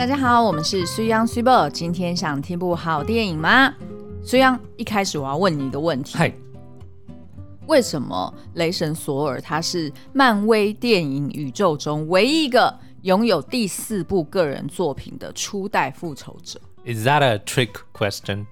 大家好，我们是苏央苏博。今天想听部好电影吗？苏央，一开始我要问你一个问题：嗨，为什么雷神索尔他是漫威电影宇宙中唯一一个拥有第四部个人作品的初代复仇者？Is that a trick question?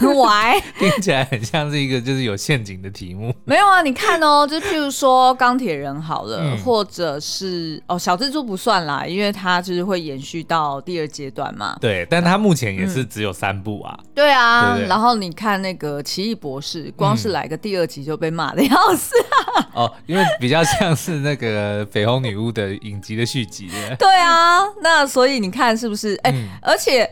Why？听起来很像是一个就是有陷阱的题目。没有啊，你看哦，就譬如说钢铁人好了，嗯、或者是哦小蜘蛛不算啦，因为它就是会延续到第二阶段嘛。对，但它目前也是只有三部啊。嗯、对啊，对对，然后你看那个奇异博士，光是来个第二集就被骂的要死。哦，因为比较像是那个绯红女巫的影集的续集的。对啊，那所以你看是不是？哎、嗯，而且。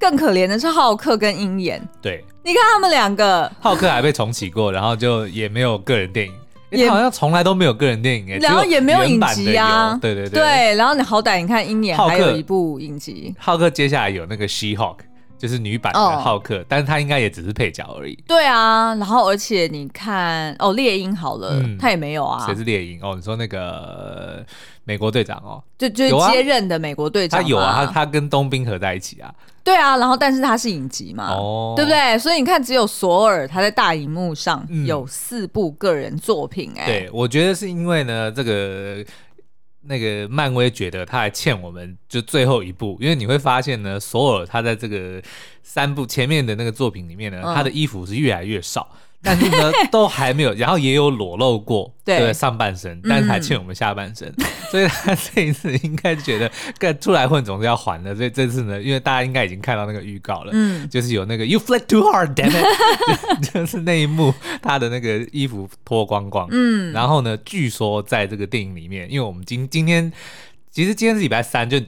更可怜的是浩克跟鹰眼，对，你看他们两个，浩克还被重启过，然后就也没有个人电影，也好像从来都没有个人电影哎，然后也没有影集啊，对对对，对，然后你好歹你看鹰眼还有一部影集，浩克接下来有那个 She-Hulk，就是女版的浩克，哦、但是他应该也只是配角而已。对啊，然后而且你看哦，猎鹰好了，嗯、他也没有啊，谁是猎鹰？哦？你说那个美国队长哦，就就是接任的美国队长，他有啊，他他跟冬兵合在一起啊。对啊，然后但是他是影集嘛，哦、对不对？所以你看，只有索尔他在大荧幕上有四部个人作品、欸，哎、嗯，对，我觉得是因为呢，这个那个漫威觉得他还欠我们就最后一部，因为你会发现呢，索尔他在这个三部前面的那个作品里面呢，嗯、他的衣服是越来越少。但是呢，都还没有，然后也有裸露过，对，对上半身，但是还欠我们下半身，嗯、所以他这一次应该觉得，该出来混总是要还的，所以这次呢，因为大家应该已经看到那个预告了，嗯，就是有那个 You flick too hard, damn it，就，就是那一幕，他的那个衣服脱光光，嗯，然后呢，据说在这个电影里面，因为我们今今天其实今天是礼拜三，就。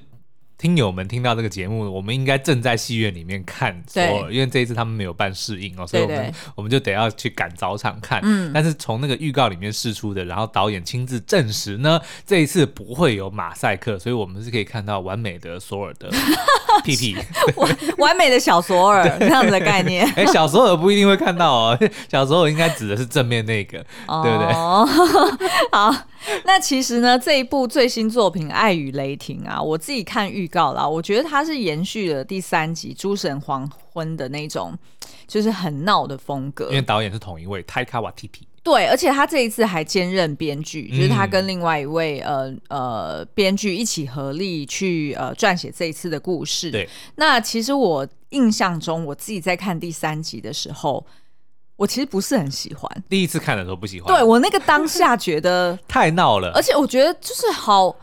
听友们听到这个节目，我们应该正在戏院里面看索尔，因为这一次他们没有办试映哦，所以我们对对我们就得要去赶早场看。嗯，但是从那个预告里面试出的，然后导演亲自证实呢，这一次不会有马赛克，所以我们是可以看到完美的索尔的 屁屁，完完美的小索尔这样子的概念。哎，小索尔不一定会看到哦，小索尔应该指的是正面那个，哦、对不对？哦 好，那其实呢，这一部最新作品《爱与雷霆》啊，我自己看预。告啦，我觉得它是延续了第三集《诸神黄昏》的那种，就是很闹的风格。因为导演是同一位，Taika Waititi。对，而且他这一次还兼任编剧，就是他跟另外一位呃呃编剧一起合力去呃撰写这一次的故事。对，那其实我印象中，我自己在看第三集的时候，我其实不是很喜欢。第一次看的时候不喜欢。对，我那个当下觉得太闹了，而且我觉得就是好。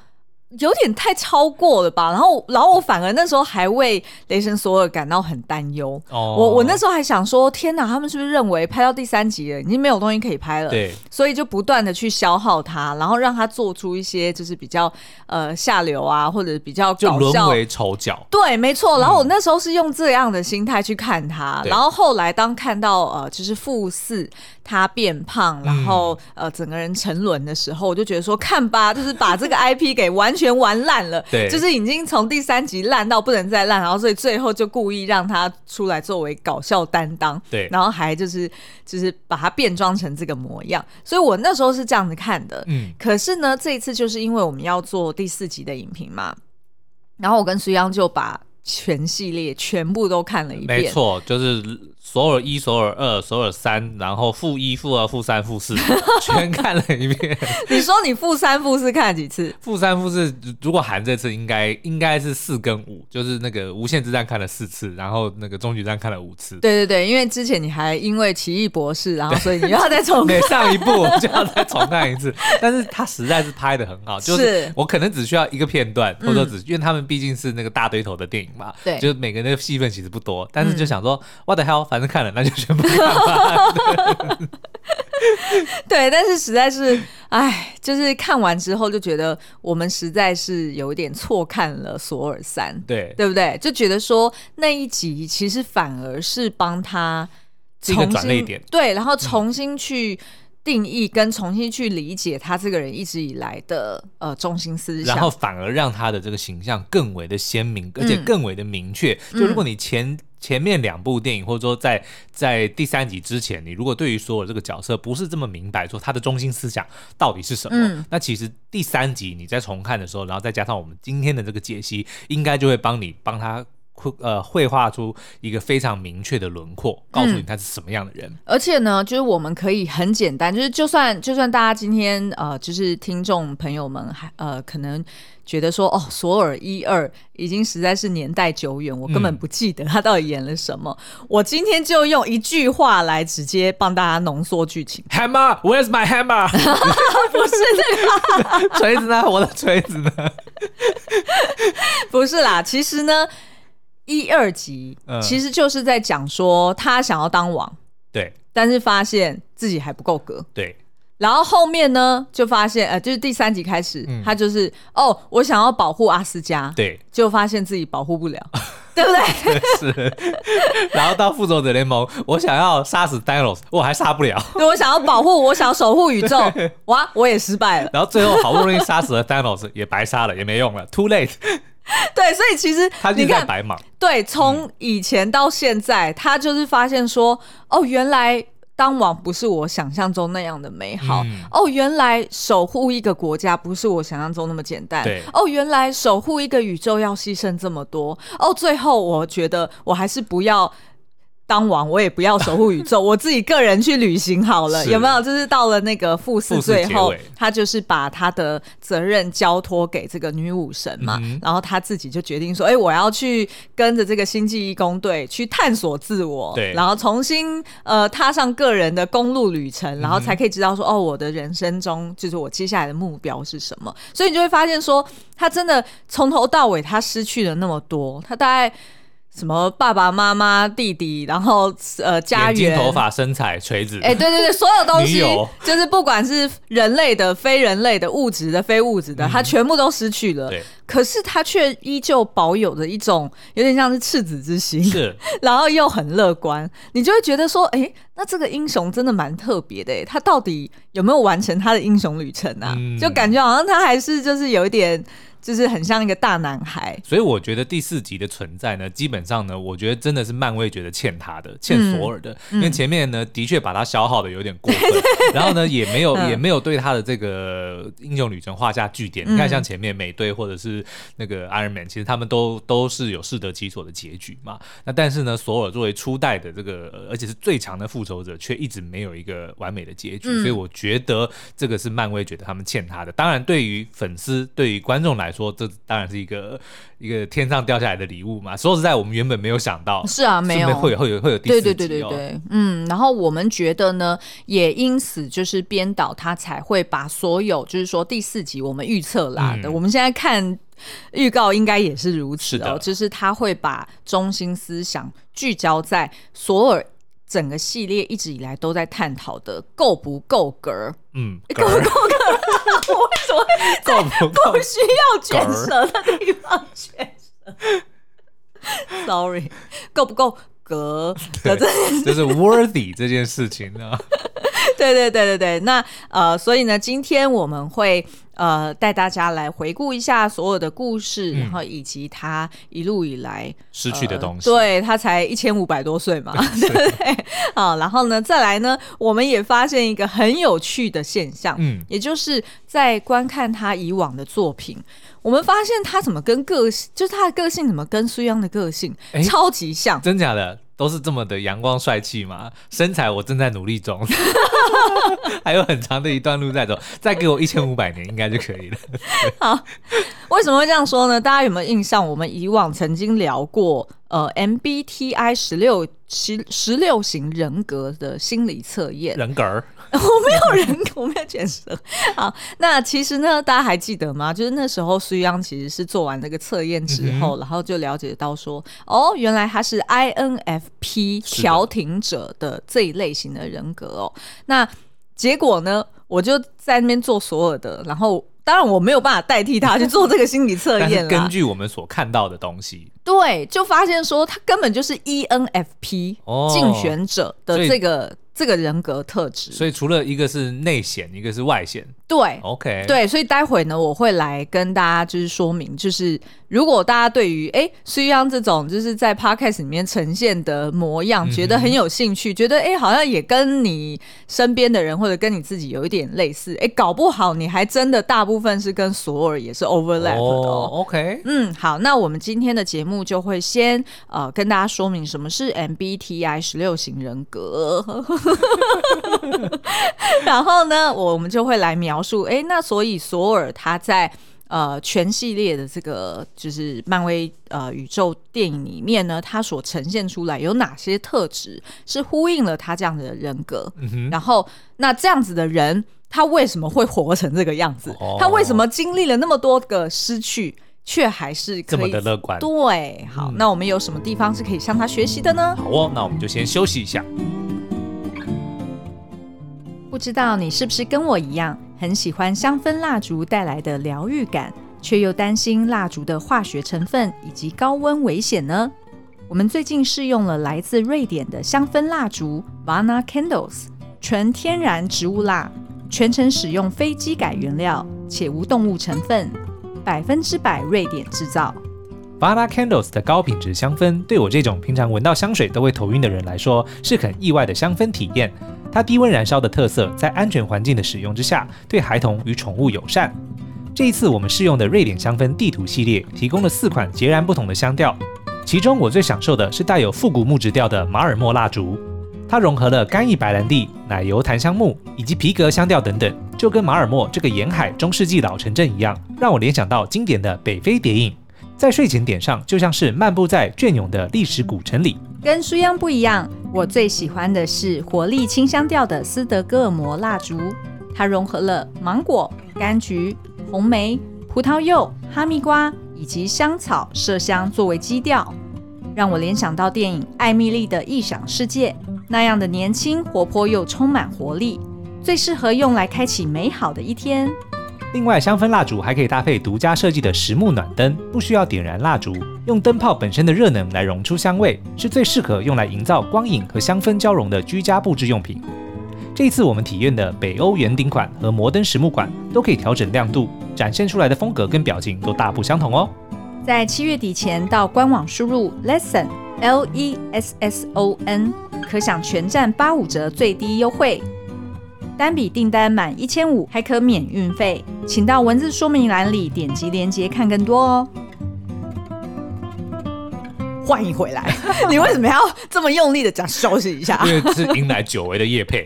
有点太超过了吧，然后，然后我反而那时候还为雷神索尔感到很担忧。哦，我我那时候还想说，天哪，他们是不是认为拍到第三集了，已经没有东西可以拍了？对，所以就不断的去消耗它，然后让他做出一些就是比较呃下流啊，或者比较搞笑，就沦为丑角。对，没错。然后我那时候是用这样的心态去看他，嗯、然后后来当看到呃就是负四。他变胖，然后、嗯、呃，整个人沉沦的时候，我就觉得说，看吧，就是把这个 IP 给完全玩烂了，对，就是已经从第三集烂到不能再烂，然后所以最后就故意让他出来作为搞笑担当，对，然后还就是就是把他变装成这个模样，所以我那时候是这样子看的，嗯，可是呢，这一次就是因为我们要做第四集的影评嘛，然后我跟苏央就把全系列全部都看了一遍，没错，就是。索尔一、索尔二、索尔三，然后负一、负二、负三、负四，全看了一遍。你说你负三、负四看了几次？负三、负四，如果含这次，应该应该是四跟五，就是那个无限之战看了四次，然后那个终局战看了五次。对对对，因为之前你还因为奇异博士，然后所以你又要再重看每上一部就要再重看一次。但是他实在是拍的很好，就是我可能只需要一个片段，或者只因为他们毕竟是那个大堆头的电影嘛，对，就是每个人的戏份其实不多，但是就想说、嗯、What the hell，反正看了那就全部看吧。对，但是实在是，哎，就是看完之后就觉得我们实在是有点错看了索尔三，对，对不对？就觉得说那一集其实反而是帮他重新转捩点，对，然后重新去。嗯定义跟重新去理解他这个人一直以来的呃中心思想，然后反而让他的这个形象更为的鲜明，而且更为的明确。嗯、就如果你前前面两部电影，或者说在在第三集之前，你如果对于所有这个角色不是这么明白，说他的中心思想到底是什么，嗯、那其实第三集你在重看的时候，然后再加上我们今天的这个解析，应该就会帮你帮他。呃，绘画出一个非常明确的轮廓，告诉你他是什么样的人。嗯。而且呢，就是我们可以很简单，就是就算就算大家今天呃，就是听众朋友们还呃，可能觉得说哦，索尔一二已经实在是年代久远，我根本不记得他到底演了什么。嗯、我今天就用一句话来直接帮大家浓缩剧情。Hammer，Where's my hammer？不是这个 锤子呢？我的锤子呢？不是啦，其实呢。一二集其实就是在讲说他想要当王，对，但是发现自己还不够格，对。然后后面呢，就发现呃，就是第三集开始，他就是哦，我想要保护阿斯加，对，就发现自己保护不了，对不对？是。然后到复仇者联盟，我想要杀死 Thanos，我还杀不了。对，我想要保护，我想要守护宇宙，哇，我也失败了。然后最后好不容易杀死了 Thanos，也白杀了，也没用了，too late。对，所以其实他就在白忙。对，从以前到现在，嗯、他就是发现说，哦，原来当王不是我想象中那样的美好。嗯、哦，原来守护一个国家不是我想象中那么简单。对。哦，原来守护一个宇宙要牺牲这么多。哦，最后我觉得我还是不要。当王，我也不要守护宇宙，我自己个人去旅行好了，有没有？就是到了那个复四最后，他就是把他的责任交托给这个女武神嘛，嗯、然后他自己就决定说：“哎、欸，我要去跟着这个星际义工队去探索自我，对，然后重新呃踏上个人的公路旅程，然后才可以知道说，哦，我的人生中就是我接下来的目标是什么。所以你就会发现说，他真的从头到尾他失去了那么多，他大概。什么爸爸妈妈、弟弟，然后呃，家园、头发、身材、锤子，哎、欸，对对对，所有东西，就是不管是人类的、非人类的、物质的、非物质的，嗯、他全部都失去了。对，可是他却依旧保有着一种有点像是赤子之心，是，然后又很乐观，你就会觉得说，哎、欸，那这个英雄真的蛮特别的，他到底有没有完成他的英雄旅程啊？嗯、就感觉好像他还是就是有一点。就是很像一个大男孩，所以我觉得第四集的存在呢，基本上呢，我觉得真的是漫威觉得欠他的，欠索尔的，嗯、因为前面呢的确把他消耗的有点过分，嗯、然后呢也没有、嗯、也没有对他的这个英雄旅程画下句点。嗯、你看像前面美队或者是那个 Iron Man，其实他们都都是有适得其所的结局嘛。那但是呢，索尔作为初代的这个，而且是最强的复仇者，却一直没有一个完美的结局。嗯、所以我觉得这个是漫威觉得他们欠他的。当然，对于粉丝，对于观众来说。这当然是一个一个天上掉下来的礼物嘛。说实在，我们原本没有想到，是啊，没有会有会有会有第四集、哦、对对对对对，嗯。然后我们觉得呢，也因此就是编导他才会把所有就是说第四集我们预测啦的，嗯、我们现在看预告应该也是如此哦，是的就是他会把中心思想聚焦在索尔。整个系列一直以来都在探讨的够不够格？嗯，够不够格？我为什么在不需要卷舌的地方卷舌？Sorry，够不够格？对，就是 worthy 这件事情 呢？对对对对对，那呃，所以呢，今天我们会。呃，带大家来回顾一下所有的故事，嗯、然后以及他一路以来失去的东西。呃、对，他才一千五百多岁嘛，对不对？好，然后呢，再来呢，我们也发现一个很有趣的现象，嗯，也就是在观看他以往的作品，我们发现他怎么跟个性，就是他的个性怎么跟苏央的个性超级像，真假的？都是这么的阳光帅气嘛，身材我正在努力中，还有很长的一段路在走，再给我一千五百年应该就可以了。好，为什么会这样说呢？大家有没有印象？我们以往曾经聊过。呃，MBTI 十六十十六型人格的心理测验，人格儿，我没有人格，我没有卷舌。好，那其实呢，大家还记得吗？就是那时候苏央其实是做完那个测验之后，嗯、然后就了解到说，哦，原来他是 INFP 调停者的这一类型的人格哦。那结果呢，我就在那边做所有的，然后。当然，我没有办法代替他去做这个心理测验了。根据我们所看到的东西，对，就发现说他根本就是 ENFP 竞选者的这个。这个人格特质。所以除了一个是内显，一个是外显。对，OK，对，所以待会呢，我会来跟大家就是说明，就是如果大家对于哎苏央这种就是在 Podcast 里面呈现的模样，嗯、觉得很有兴趣，觉得哎好像也跟你身边的人或者跟你自己有一点类似，哎，搞不好你还真的大部分是跟索尔也是 overlap 的哦。Oh, OK，嗯，好，那我们今天的节目就会先呃跟大家说明什么是 MBTI 十六型人格，然后呢，我们就会来描。述哎，那所以索尔他在呃全系列的这个就是漫威呃宇宙电影里面呢，他所呈现出来有哪些特质是呼应了他这样的人格？嗯、然后那这样子的人，他为什么会活成这个样子？哦、他为什么经历了那么多个失去，却还是这么的乐观？对，好，嗯、那我们有什么地方是可以向他学习的呢？好哦，那我们就先休息一下。不知道你是不是跟我一样，很喜欢香氛蜡烛带来的疗愈感，却又担心蜡烛的化学成分以及高温危险呢？我们最近试用了来自瑞典的香氛蜡烛 Vana Candles，纯天然植物蜡，全程使用非基改原料，且无动物成分，百分之百瑞典制造。Vana Candles 的高品质香氛，对我这种平常闻到香水都会头晕的人来说，是很意外的香氛体验。它低温燃烧的特色，在安全环境的使用之下，对孩童与宠物友善。这一次我们试用的瑞典香氛地图系列，提供了四款截然不同的香调。其中我最享受的是带有复古木质调的马尔默蜡烛，它融合了干邑白兰地、奶油檀香木以及皮革香调等等，就跟马尔默这个沿海中世纪老城镇一样，让我联想到经典的北非谍影。在睡前点上，就像是漫步在隽永的历史古城里。跟书央不一样，我最喜欢的是活力清香调的斯德哥尔摩蜡烛，它融合了芒果、柑橘、红莓、葡萄柚、哈密瓜以及香草麝香作为基调，让我联想到电影《艾蜜莉的异想世界》那样的年轻、活泼又充满活力，最适合用来开启美好的一天。另外，香氛蜡烛还可以搭配独家设计的实木暖灯，不需要点燃蜡烛，用灯泡本身的热能来溶出香味，是最适合用来营造光影和香氛交融的居家布置用品。这次我们体验的北欧圆顶款和摩登实木款都可以调整亮度，展现出来的风格跟表情都大不相同哦。在七月底前到官网输入 lesson l e s s o n，可享全站八五折最低优惠。单笔订单满一千五还可免运费，请到文字说明栏里点击链接看更多哦。欢迎回来，你为什么要这么用力的讲休息一下？因为是迎来久违的叶配。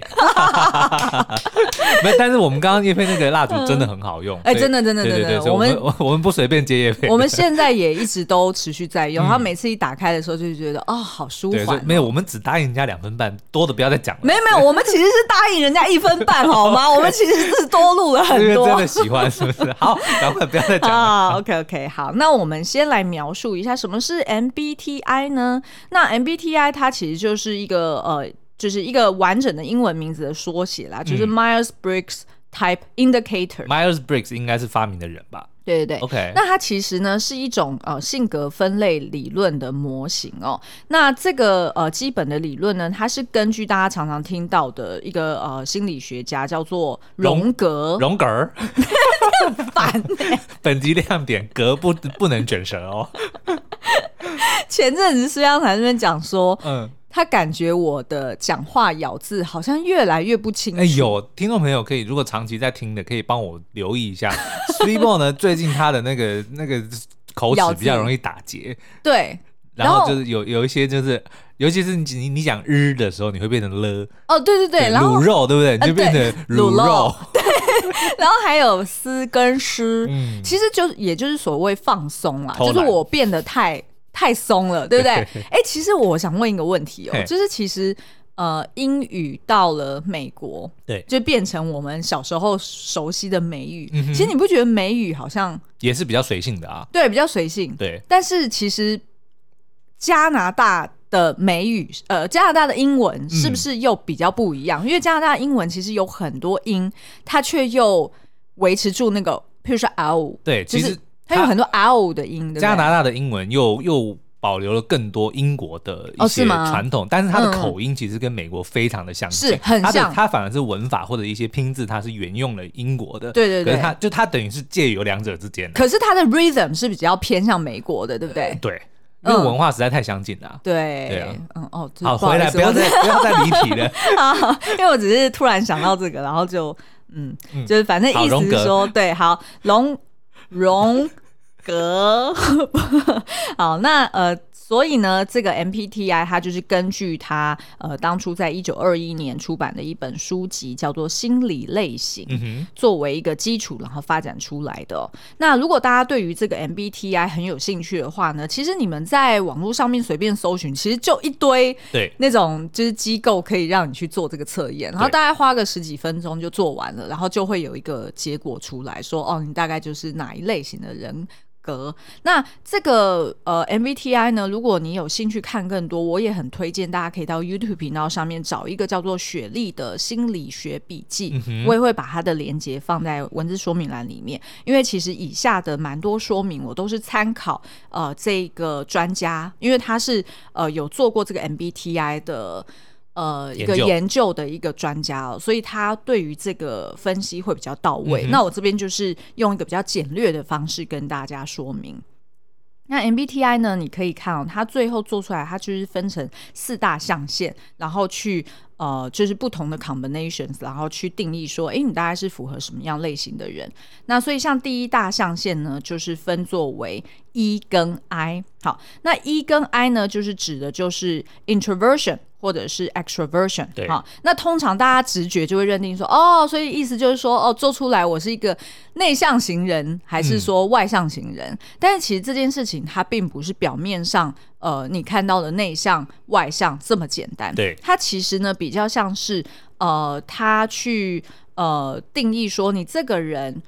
没，但是我们刚刚叶配那个蜡烛真的很好用，哎，真的真的真的，我们 我们不随便接叶配。我们现在也一直都持续在用，然后每次一打开的时候就觉得哦，好舒缓。没有，我们只答应人家两分半，多的不要再讲了。没有没有，我们其实是答应人家一分半，好吗？我们其实是多录了很多。真的喜欢是不是？好，赶快不要再讲了。OK OK，好，那我们先来描述一下什么是 MBT。MBTI 呢？那 MBTI 它其实就是一个呃，就是一个完整的英文名字的缩写啦，嗯、就是 Myers-Briggs Type Indicator。Myers-Briggs 应该是发明的人吧？对对对。OK，那它其实呢是一种呃性格分类理论的模型哦。那这个呃基本的理论呢，它是根据大家常常听到的一个呃心理学家叫做荣格。荣格儿。烦、欸。本集亮点：格不不能卷舌哦。前阵子苏央才那边讲说，嗯，他感觉我的讲话咬字好像越来越不清楚。哎，有听众朋友可以，如果长期在听的，可以帮我留意一下。Sweetbo 呢，最近他的那个那个口齿比较容易打结，对，然后就是有有一些就是，尤其是你你讲日的时候，你会变成了。哦，对对对，然后卤肉对不对？你就变成卤肉。对，然后还有丝跟湿，嗯，其实就也就是所谓放松啦，就是我变得太。太松了，对不对？哎、欸，其实我想问一个问题哦，嘿就是其实呃，英语到了美国，对，就变成我们小时候熟悉的美语。嗯、其实你不觉得美语好像也是比较随性的啊？对，比较随性。对，但是其实加拿大的美语，呃，加拿大的英文是不是又比较不一样？嗯、因为加拿大英文其实有很多音，它却又维持住那个，譬如说 “ow”，对，其实。它有很多 “ow” 的音，加拿大的英文又又保留了更多英国的一些传统，但是它的口音其实跟美国非常的相似，是很像。它反而是文法或者一些拼字，它是沿用了英国的。对对对，可是他就它等于是介于两者之间。可是它的 rhythm 是比较偏向美国的，对不对？对，因为文化实在太相近了。对对啊，嗯哦，好，回来不要再 不要再离题了 啊！因为我只是突然想到这个，然后就嗯，就是反正意思是说，对，好，龙荣格，好，那呃。所以呢，这个 MPTI 它就是根据它呃当初在一九二一年出版的一本书籍叫做《心理类型》作为一个基础，然后发展出来的。那如果大家对于这个 MBTI 很有兴趣的话呢，其实你们在网络上面随便搜寻，其实就一堆对那种就是机构可以让你去做这个测验，然后大概花个十几分钟就做完了，然后就会有一个结果出来说，哦，你大概就是哪一类型的人。格，那这个呃 MBTI 呢，如果你有兴趣看更多，我也很推荐大家可以到 YouTube 频道上面找一个叫做雪莉的心理学笔记，嗯、我也会把它的连接放在文字说明栏里面。因为其实以下的蛮多说明，我都是参考呃这个专家，因为他是呃有做过这个 MBTI 的。呃，一个研究的一个专家哦，所以他对于这个分析会比较到位。嗯、那我这边就是用一个比较简略的方式跟大家说明。那 MBTI 呢，你可以看哦，它最后做出来，它就是分成四大象限，然后去呃，就是不同的 combinations，然后去定义说，哎，你大概是符合什么样类型的人。那所以像第一大象限呢，就是分作为 E 跟 I。好，那 E 跟 I 呢，就是指的就是 introversion。或者是 extraversion，对，好，那通常大家直觉就会认定说，哦，所以意思就是说，哦，做出来我是一个内向型人，还是说外向型人？嗯、但是其实这件事情它并不是表面上，呃，你看到的内向外向这么简单，对，它其实呢比较像是，呃，他去呃定义说你这个人。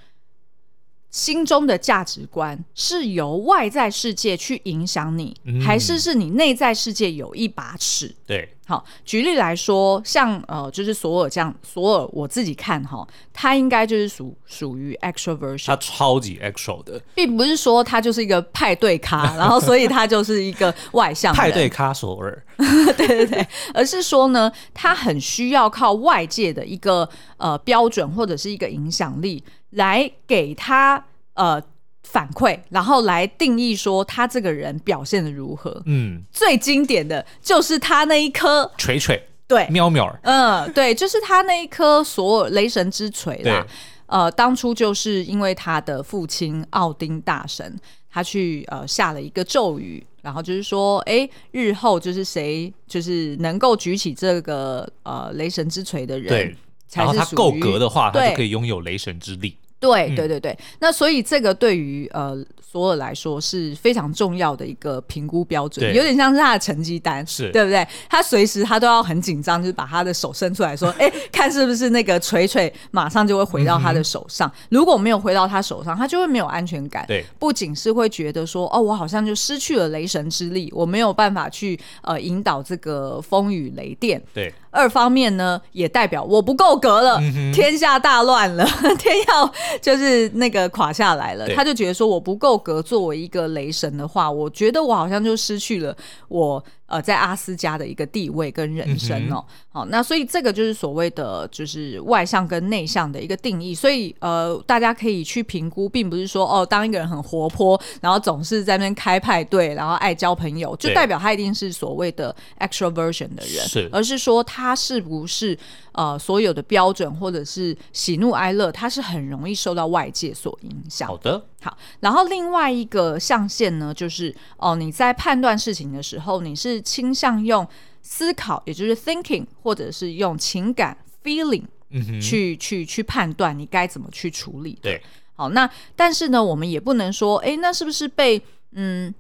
心中的价值观是由外在世界去影响你，嗯、还是是你内在世界有一把尺？对，好，举例来说，像呃，就是索尔这样，索尔我自己看哈，他应该就是属属于 extroversion，他超级 extro 的，并不是说他就是一个派对咖，然后所以他就是一个外向 派对咖索尔，对对对，而是说呢，他很需要靠外界的一个呃标准或者是一个影响力。来给他呃反馈，然后来定义说他这个人表现的如何。嗯，最经典的就是他那一颗锤锤，对，喵喵，嗯，对，就是他那一颗所有雷神之锤啦。呃，当初就是因为他的父亲奥丁大神，他去呃下了一个咒语，然后就是说，哎，日后就是谁就是能够举起这个呃雷神之锤的人，对，然后他够格的话，他就可以拥有雷神之力。对对对对，那所以这个对于呃索尔来说是非常重要的一个评估标准，有点像是他的成绩单，是对不对？他随时他都要很紧张，就是把他的手伸出来说，哎，看是不是那个锤锤马上就会回到他的手上。嗯、如果没有回到他手上，他就会没有安全感。对，不仅是会觉得说，哦，我好像就失去了雷神之力，我没有办法去呃引导这个风雨雷电。对。二方面呢，也代表我不够格了，嗯、天下大乱了，天要就是那个垮下来了。他就觉得说，我不够格作为一个雷神的话，我觉得我好像就失去了我。呃，在阿斯加的一个地位跟人生哦，好，那所以这个就是所谓的就是外向跟内向的一个定义，所以呃，大家可以去评估，并不是说哦，当一个人很活泼，然后总是在那边开派对，然后爱交朋友，就代表他一定是所谓的 extroversion 的人，是，而是说他是不是呃所有的标准或者是喜怒哀乐，它是很容易受到外界所影响。好的。好，然后另外一个象限呢，就是哦，你在判断事情的时候，你是倾向用思考，也就是 thinking，或者是用情感 feeling，嗯，去去去判断你该怎么去处理。对，好，那但是呢，我们也不能说，哎，那是不是被嗯。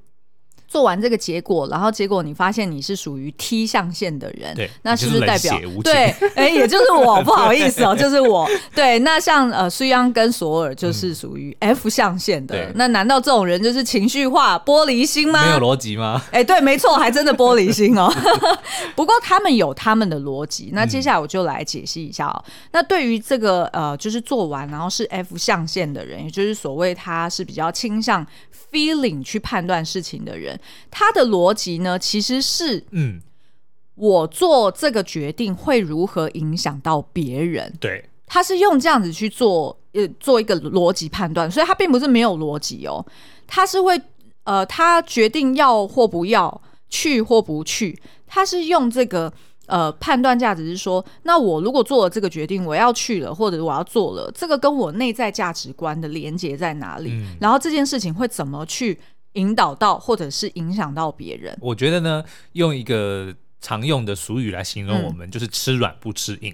做完这个结果，然后结果你发现你是属于 T 象限的人，对，那是不是代表是对？哎，也就是我，不好意思哦，就是我。对，那像呃，苏央跟索尔就是属于 F 象限的，嗯、那难道这种人就是情绪化、玻璃心吗？没有逻辑吗？哎，对，没错，还真的玻璃心哦。不过他们有他们的逻辑。那接下来我就来解析一下哦。嗯、那对于这个呃，就是做完然后是 F 象限的人，也就是所谓他是比较倾向 feeling 去判断事情的人。人，他的逻辑呢，其实是嗯，我做这个决定会如何影响到别人？对，他是用这样子去做呃做一个逻辑判断，所以他并不是没有逻辑哦，他是会呃他决定要或不要去或不去，他是用这个。呃，判断价值是说，那我如果做了这个决定，我要去了，或者我要做了，这个跟我内在价值观的连接在哪里？嗯，然后这件事情会怎么去引导到，或者是影响到别人？我觉得呢，用一个常用的俗语来形容我们，嗯，就是吃软不吃硬。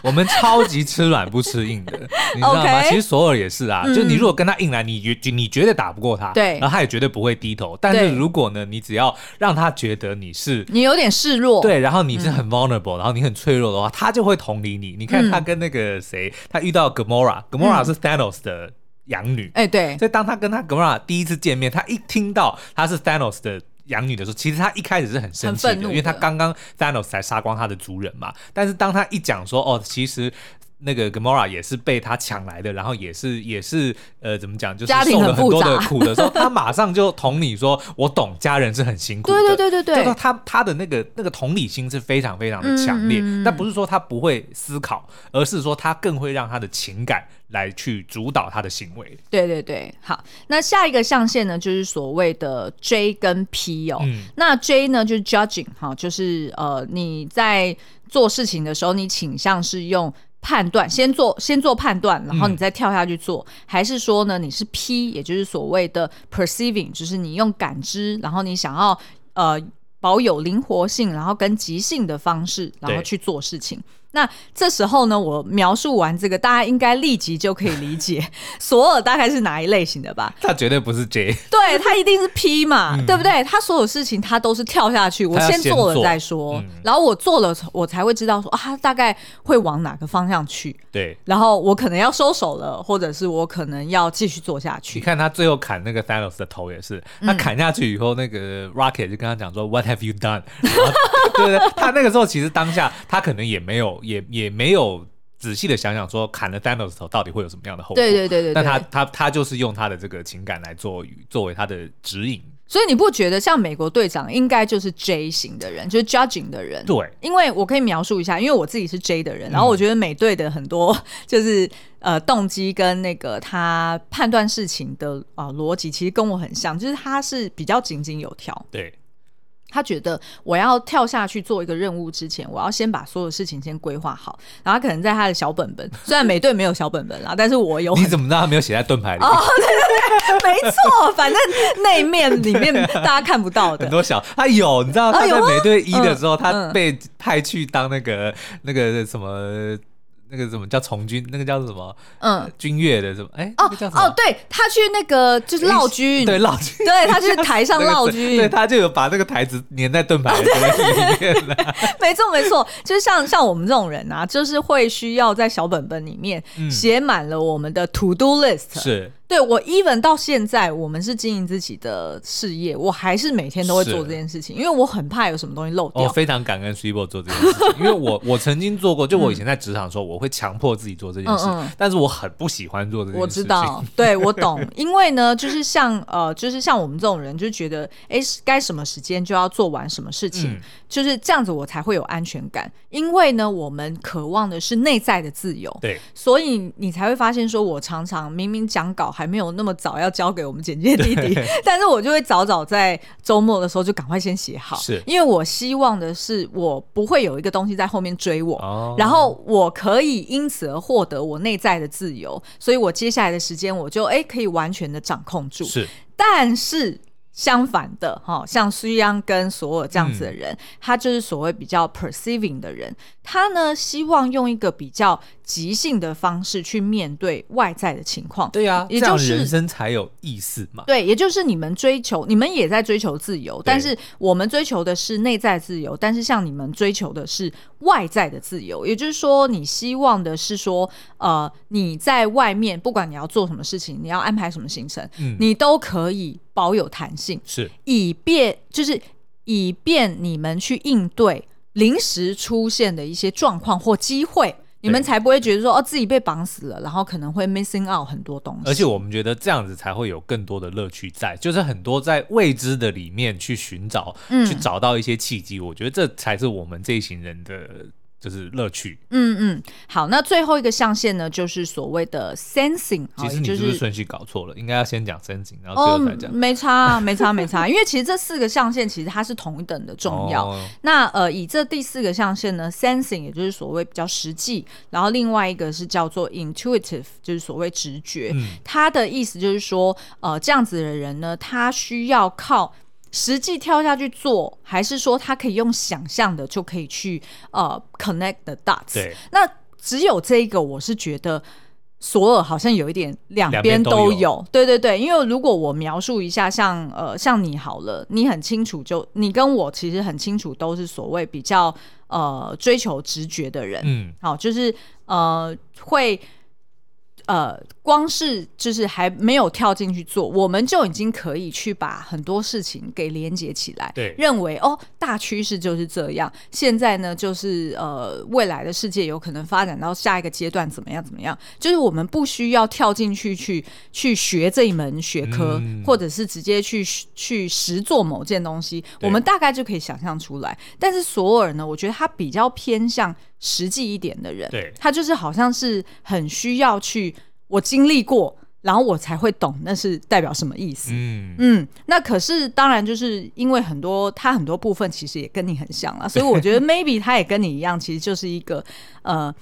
我们超级吃软不吃硬的，你知道吗?其实索尔也是啊，嗯、就你如果跟他硬来，你觉你绝对打不过他，对，然后他也绝对不会低头。但是如果呢，你只要让他觉得你是你有点示弱，对，然后你是很 vulnerable，、嗯、然后你很脆弱的话，他就会同理你。你看他跟那个谁，他遇到 Gamora，Gamora、嗯、是 Thanos 的养女，哎、欸，对，所以当他跟他 Gamora 第一次见面，他一听到他是 Thanos 的。养女的时候，其实他一开始是很生气的，的因为他刚刚 Thanos 才杀光他的族人嘛。但是当他一讲说，哦，其实。那个 Gamora 也是被他抢来的，然后也是也是呃，怎么讲，就是受了很多的苦的时候，他马上就同你说，我懂家人是很辛苦的。对对对对对，就说他他的那个那个同理心是非常非常的强烈。但、嗯嗯、不是说他不会思考，而是说他更会让他的情感来去主导他的行为。对对对，好，那下一个象限呢，就是所谓的 J 跟 P 哦。嗯、那 J 呢，就是 Judging 哈，就是呃你在做事情的时候，你倾向是用。判断，先做先做判断，然后你再跳下去做，嗯、还是说呢？你是 P，也就是所谓的 perceiving，就是你用感知，然后你想要呃保有灵活性，然后跟即兴的方式，然后去做事情。那这时候呢，我描述完这个，大家应该立即就可以理解索尔大概是哪一类型的吧？他绝对不是 J，对，他一定是 P 嘛，嗯、对不对？他所有事情他都是跳下去，我先做了再说，嗯、然后我做了，我才会知道说啊，他大概会往哪个方向去。对，然后我可能要收手了，或者是我可能要继续做下去。你看他最后砍那个 Thanos 的头也是，他砍下去以后，那个 Rocket 就跟他讲说、嗯、What have you done？对不对？他那个时候其实当下他可能也没有，也也没有。仔细的想想，说砍了 Thanos 头到底会有什么样的后果？对对对对，但他他他就是用他的这个情感来做作为他的指引。所以你不觉得像美国队长应该就是 J 型的人，就是 judging 的人？对，因为我可以描述一下，因为我自己是 J 的人，然后我觉得美队的很多 就是呃动机跟那个他判断事情的啊逻辑，其实跟我很像，就是他是比较井井有条。对。他觉得我要跳下去做一个任务之前，我要先把所有事情先规划好。然后他可能在他的小本本，虽然美队没有小本本啦，但是我有。你怎么知道他没有写在盾牌里？哦，对对对，没错，反正那一面里面大家看不到的。很多小，他有，你知道他在美队一的时候，他被派去当那个那个什么。那个什么叫从军？那个叫什么？嗯，军乐的什么？哎，哦哦，对他去那个就是闹军，对闹军，对他去台上 闹军，对他就有把那个台子粘在盾牌 里面了。没错没错，就是像像我们这种人啊，就是会需要在小本本里面写满了我们的 to do list。是。对，我 even 到现在，我们是经营自己的事业，我还是每天都会做这件事情，因为我很怕有什么东西漏掉。我非常感恩 Cibo 做这件事情，因为我我曾经做过，就我以前在职场的时候，我会强迫自己做这件事，嗯嗯，但是我很不喜欢做这件事。我知道，对我懂，因为呢，就是像呃，就是像我们这种人，就觉得哎，该什么时间就要做完什么事情，嗯、就是这样子，我才会有安全感。因为呢，我们渴望的是内在的自由，对，所以你才会发现，说我常常明明讲稿还没有那么早要交给我们简介弟弟，但是我就会早早在周末的时候就赶快先写好，是。因为我希望的是我不会有一个东西在后面追我，哦、然后我可以因此而获得我内在的自由，所以我接下来的时间我就哎可以完全的掌控住，是，但是。相反的，哈，像苏央跟索尔这样子的人，嗯、他就是所谓比较 perceiving 的人，他呢希望用一个比较即兴的方式去面对外在的情况。对呀、啊，也就是人生才有意思嘛。对，也就是你们追求，你们也在追求自由，但是我们追求的是内在自由，但是像你们追求的是外在的自由。也就是说，你希望的是说，呃，你在外面不管你要做什么事情，你要安排什么行程，嗯、你都可以。保有弹性，是以便就是以便你们去应对临时出现的一些状况或机会，你们才不会觉得说哦自己被绑死了，然后可能会 missing out 很多东西。而且我们觉得这样子才会有更多的乐趣在，就是很多在未知的里面去寻找，嗯、去找到一些契机。我觉得这才是我们这一行人的。就是乐趣。嗯嗯，好，那最后一个象限呢，就是所谓的 sensing。其实你是顺序搞错了？应该要先讲 sensing，然后最后再讲。没差，没差，没差。因为其实这四个象限其实它是同等的重要。哦、那呃，以这第四个象限呢，sensing，也就是所谓比较实际，然后另外一个是叫做 intuitive，就是所谓直觉。嗯、它的意思就是说，呃，这样子的人呢，他需要靠。实际跳下去做，还是说他可以用想象的就可以去呃 connect the dots？对，那只有这一个，我是觉得索尔好像有一点两边都有。对对对，因为如果我描述一下像，像呃像你好了，你很清楚就，就你跟我其实很清楚，都是所谓比较呃追求直觉的人。嗯，好，就是呃会。呃，光是就是还没有跳进去做，我们就已经可以去把很多事情给连接起来。对，认为哦，大趋势就是这样。现在呢，就是呃，未来的世界有可能发展到下一个阶段，怎么样怎么样？就是我们不需要跳进去去去学这一门学科，嗯、或者是直接去去实做某件东西，我们大概就可以想象出来。但是索尔呢，我觉得他比较偏向。实际一点的人，对，他就是好像是很需要去我经历过，然后我才会懂那是代表什么意思。嗯嗯，那可是当然就是因为很多他很多部分其实也跟你很像了，所以我觉得 maybe 他也跟你一样，其实就是一个呃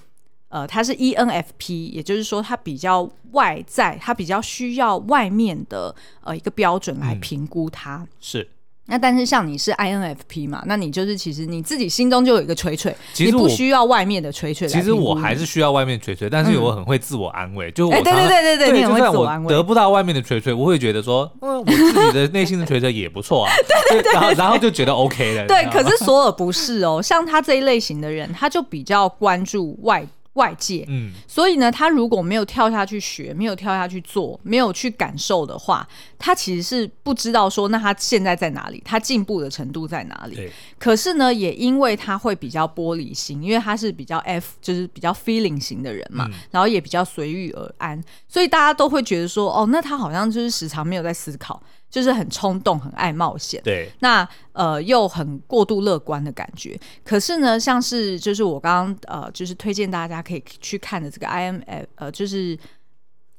呃，他是 ENFP，也就是说他比较外在，他比较需要外面的呃一个标准来评估他。嗯、是。那但是像你是 INFP 嘛，那你就是其实你自己心中就有一个锤锤，你不需要外面的锤锤。其实我还是需要外面锤锤，但是我很会自我安慰，就我对对对对对，你很会自我安慰。得不到外面的锤锤，我会觉得说，嗯，我自己的内心的锤锤也不错啊。对对对，然后然后就觉得 OK 了。对，可是索尔不是哦，像他这一类型的人，他就比较关注外。外界，嗯，所以呢，他如果没有跳下去学，没有跳下去做，没有去感受的话，他其实是不知道说，那他现在在哪里，他进步的程度在哪里。对可是呢，也因为他会比较玻璃心，因为他是比较 F，就是比较 feeling 型的人嘛，嗯、然后也比较随遇而安，所以大家都会觉得说，哦，那他好像就是时常没有在思考。就是很冲动，很爱冒险。对，那呃又很过度乐观的感觉。可是呢，像是就是我刚刚呃就是推荐大家可以去看的这个 IMF 呃就是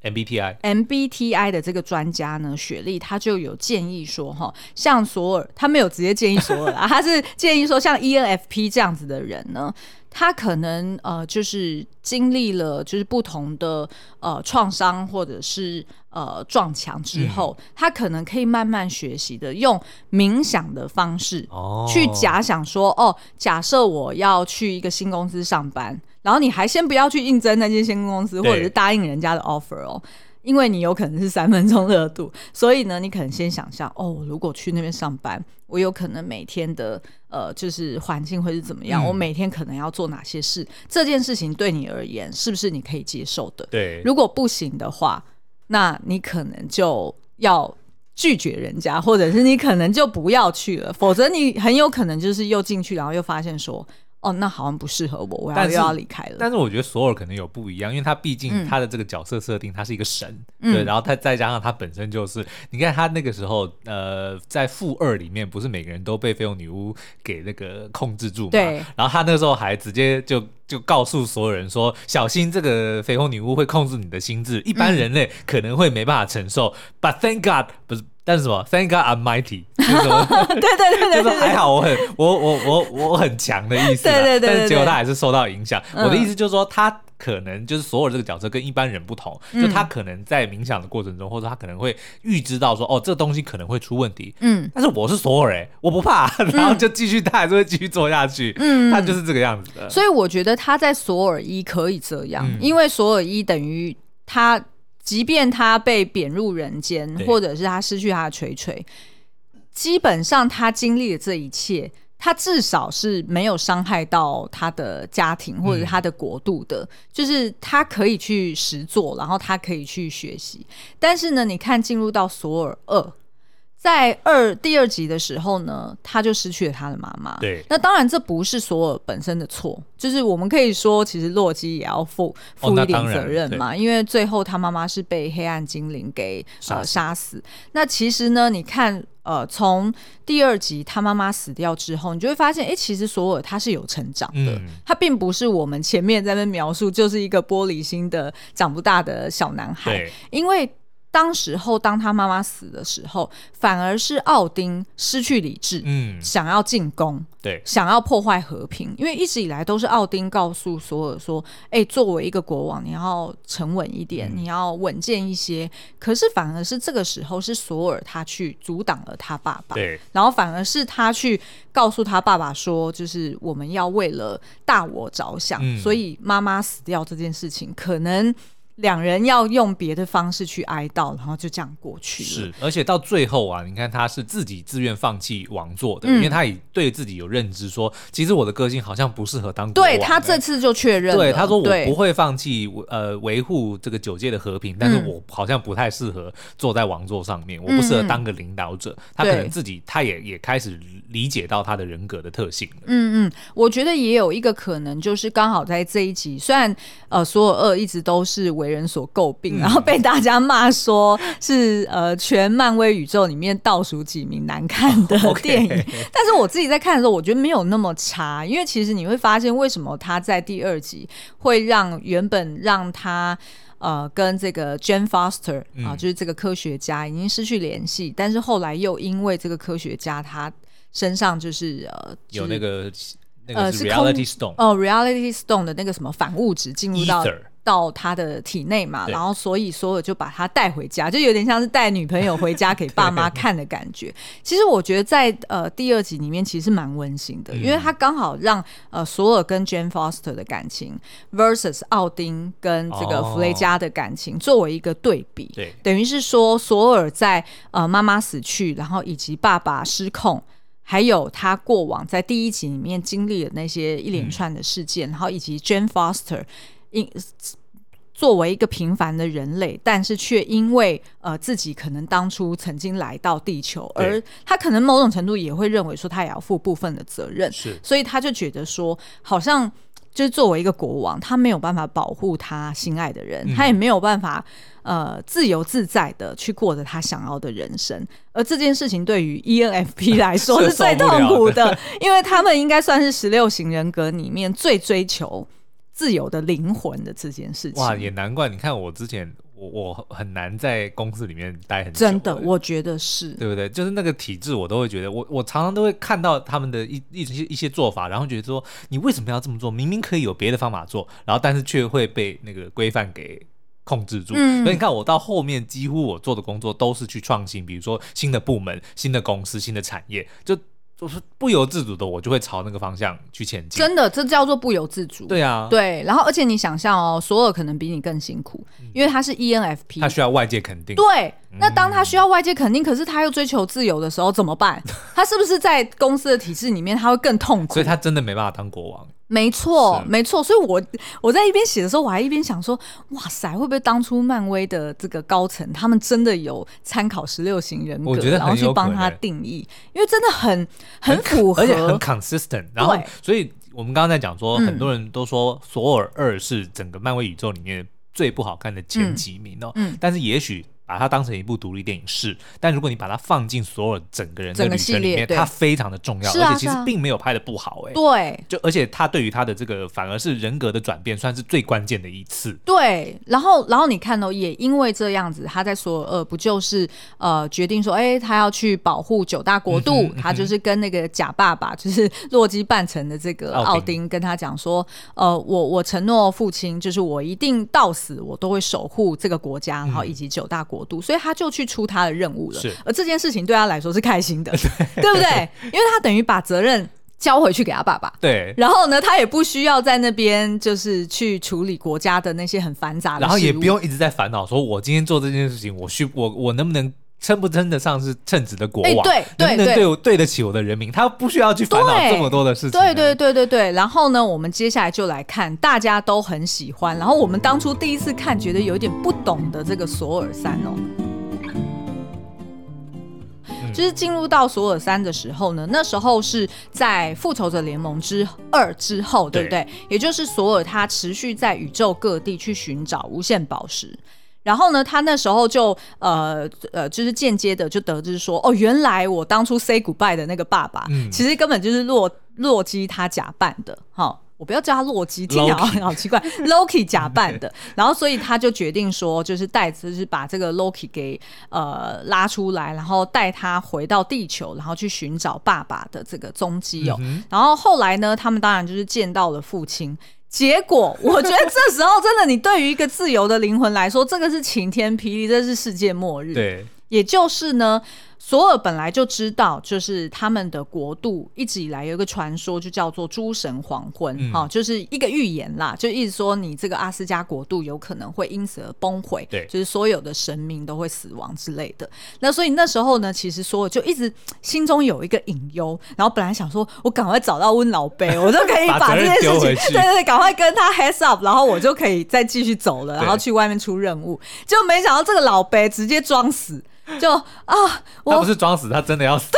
MBTI MBTI 的这个专家呢，雪莉她就有建议说哈，像索尔他没有直接建议索尔啦，他是建议说像 ENFP 这样子的人呢。他可能呃，就是经历了就是不同的呃创伤或者是呃撞墙之后，嗯、他可能可以慢慢学习的用冥想的方式去假想说，哦，假设我要去一个新公司上班，然后你还先不要去应征那间新公司，或者是答应人家的 offer 哦。因为你有可能是三分钟热度，所以呢，你可能先想象哦，如果去那边上班，我有可能每天的呃，就是环境会是怎么样？嗯、我每天可能要做哪些事？这件事情对你而言是不是你可以接受的？对，如果不行的话，那你可能就要拒绝人家，或者是你可能就不要去了，否则你很有可能就是又进去，然后又发现说。哦，那好像不适合我，我要又要离开了。但是我觉得索尔可能有不一样，因为他毕竟他的这个角色设定，他是一个神，嗯、对，然后他再加上他本身就是，你看他那个时候，呃，在负二里面，不是每个人都被绯红女巫给那个控制住嘛？对。然后他那个时候还直接就就告诉所有人说，小心这个绯红女巫会控制你的心智，一般人类可能会没办法承受。嗯、But thank God，不是。但是什么？Thank God I'm mighty，就是什么？对对对对，就是还好我很我我我我很强的意思。对对对。但是结果他还是受到影响。我的意思就是说，他可能就是索尔这个角色跟一般人不同，就他可能在冥想的过程中，或者他可能会预知到说，哦，这个东西可能会出问题。嗯。但是我是索尔，哎，我不怕，然后就继续，他还是会继续做下去。嗯。他就是这个样子的。所以我觉得他在索尔一可以这样，因为索尔一等于他。即便他被贬入人间，或者是他失去他的锤锤，基本上他经历了这一切，他至少是没有伤害到他的家庭或者他的国度的，嗯、就是他可以去实做，然后他可以去学习。但是呢，你看进入到索尔二，在二第二集的时候呢，他就失去了他的妈妈。对，那当然这不是索尔本身的错，就是我们可以说，其实洛基也要负负一点责任嘛，因为最后他妈妈是被黑暗精灵给呃杀死。那其实呢，你看。呃，从第二集他妈妈死掉之后，你就会发现，哎，其实索尔他是有成长的，嗯、他并不是我们前面在那描述就是一个玻璃心的长不大的小男孩，因为。当时候，当他妈妈死的时候，反而是奥丁失去理智，嗯，想要进攻，对，想要破坏和平。因为一直以来都是奥丁告诉索尔说：“哎、欸，作为一个国王，你要沉稳一点，嗯、你要稳健一些。”可是反而是这个时候，是索尔他去阻挡了他爸爸，对，然后反而是他去告诉他爸爸说：“就是我们要为了大我着想，嗯、所以妈妈死掉这件事情可能。”两人要用别的方式去哀悼，然后就这样过去了。是，而且到最后啊，你看他是自己自愿放弃王座的，嗯、因为他也对自己有认知说，说其实我的个性好像不适合当国王。对，他这次就确认了，对他说我不会放弃呃维护这个九界的和平，但是我好像不太适合坐在王座上面，嗯、我不适合当个领导者。嗯、他可能自己他也也开始理解到他的人格的特性。嗯嗯，我觉得也有一个可能，就是刚好在这一集，虽然呃索尔二一直都是为人所诟病，然后被大家骂说是呃全漫威宇宙里面倒数几名难看的电影，但是我自己在看的时候，我觉得没有那么差，因为其实你会发现为什么他在第二集会让原本让他呃跟这个 Jane Foster 啊，就是这个科学家已经失去联系，但是后来又因为这个科学家他身上就是呃有那个那个是 Reality Stone 哦 Reality Stone 的那个什么反物质进入到。到他的体内嘛，然后所以索尔就把他带回家，就有点像是带女朋友回家给爸妈看的感觉。其实我觉得在呃第二集里面其实蛮温馨的，嗯、因为他刚好让呃索尔跟 Jane Foster 的感情 versus 奥丁跟这个弗雷加的感情作为一个对比，对，等于是说索尔在呃妈妈死去，然后以及爸爸失控，还有他过往在第一集里面经历的那些一连串的事件，嗯、然后以及 Jane Foster。因作为一个平凡的人类，但是却因为呃自己可能当初曾经来到地球，而他可能某种程度也会认为说他也要负部分的责任，是，所以他就觉得说，好像就是作为一个国王，他没有办法保护他心爱的人，嗯、他也没有办法呃自由自在的去过着他想要的人生，而这件事情对于 ENFP 来说是最痛苦的，因为他们应该算是十六型人格里面最追求。自由的灵魂的这件事情，哇，也难怪。你看我之前，我我很难在公司里面待很久。真的，我觉得是对不对？就是那个体制，我都会觉得，我我常常都会看到他们的一一些一些做法，然后觉得说，你为什么要这么做？明明可以有别的方法做，然后但是却会被那个规范给控制住。嗯，所以你看，我到后面几乎我做的工作都是去创新，比如说新的部门、新的公司、新的产业，就。就是不由自主的，我就会朝那个方向去前进。真的，这叫做不由自主。对啊，对。然后，而且你想象哦，索尔可能比你更辛苦，嗯、因为他是 ENFP，他需要外界肯定。对。那当他需要外界肯定，可是他又追求自由的时候怎么办？他是不是在公司的体制里面他会更痛苦？所以他真的没办法当国王。没错，没错。所以我我在一边写的时候，我还一边想说：哇塞，会不会当初漫威的这个高层他们真的有参考十六型人格，我觉得然后去帮他定义？因为真的很很符合，而且很 consistent。然后，所以我们刚刚在讲说，很多人都说索尔二是整个漫威宇宙里面最不好看的前几名哦。嗯，但是也许。把它当成一部独立电影是，但如果你把它放进所有整个人的旅程里面，它非常的重要，而且其实并没有拍的不好哎、欸。对，就而且他对于他的这个反而是人格的转变，算是最关键的一次。对，然后然后你看哦，也因为这样子，他在索尔二不就是呃决定说，哎、欸，他要去保护九大国度，嗯嗯、他就是跟那个假爸爸，就是 洛基扮成的这个奥丁，跟他讲说，呃，我我承诺父亲，就是我一定到死我都会守护这个国家，然后以及九大国。国度，所以他就去出他的任务了。是，而这件事情对他来说是开心的，对，不对？因为他等于把责任交回去给他爸爸。对。然后呢，他也不需要在那边就是去处理国家的那些很繁杂的事，然后也不用一直在烦恼，说我今天做这件事情，我需我我能不能称不称得上是称职的国王？对，对，能不能对我对得起我的人民？他不需要去烦恼这么多的事情。对，对，对，对，对。然后呢，我们接下来就来看大家都很喜欢，然后我们当初第一次看觉得有点不懂的这个索尔三哦。就是进入到索尔三的时候呢，那时候是在复仇者联盟之二之后，对不对？对，也就是索尔他持续在宇宙各地去寻找无限宝石。然后呢，他那时候就呃呃，就是间接的就得知说，哦，原来我当初 say goodbye 的那个爸爸，嗯、其实根本就是洛洛基他假扮的，哈，我不要叫他洛基，听起来好奇怪，Loki 假扮的。然后所以他就决定说，就是带，就是把这个 Loki 给呃拉出来，然后带他回到地球，然后去寻找爸爸的这个踪迹哦。嗯、然后后来呢，他们当然就是见到了父亲。结果，我觉得这时候真的，你对于一个自由的灵魂来说，这个是晴天霹雳，这是世界末日。对，也就是呢。索尔本来就知道，就是他们的国度一直以来有一个传说，就叫做诸神黄昏，哈、嗯哦，就是一个预言啦，就一直说你这个阿斯加国度有可能会因此而崩毁，对，就是所有的神明都会死亡之类的。那所以那时候呢，其实索尔就一直心中有一个隐忧，然后本来想说，我赶快找到温老贝，我就可以把这件事情，对对对，赶快跟他 heads up，然后我就可以再继续走了，然后去外面出任务。就没想到这个老贝直接装死。就啊，我他不是装死，他真的要死。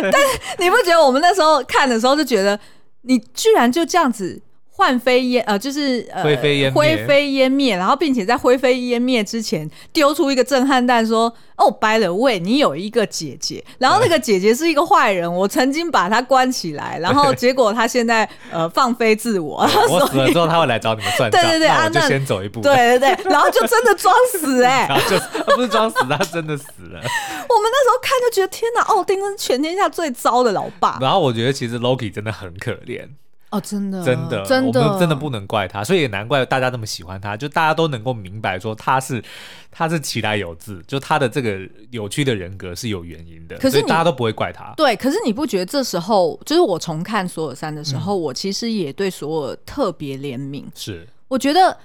对，但是你不觉得我们那时候看的时候就觉得，你居然就这样子。幻飞烟呃，就是呃，灰飞烟灭，灰飞烟灭，然后并且在灰飞烟灭之前丢出一个震撼弹，说：“哦，by the way，你有一个姐姐，然后那个姐姐是一个坏人，我曾经把她关起来，然后 结果她现在呃放飞自我，我死了之后她会来找你们算账，对对对，那我就先走一步，对对对，然后就真的装死哎、欸，然后就他不是装死，他真的死了。我们那时候看就觉得天哪，奥丁是全天下最糟的老爸。然后我觉得其实 Loki 真的很可怜。哦，真的，真的，真的，我们真的不能怪他，所以也难怪大家那么喜欢他，就大家都能够明白说他是他是其来有志，就他的这个有趣的人格是有原因的，可是大家都不会怪他。对，可是你不觉得这时候，就是我重看索尔三的时候，嗯、我其实也对索尔特别怜悯，是，我觉得。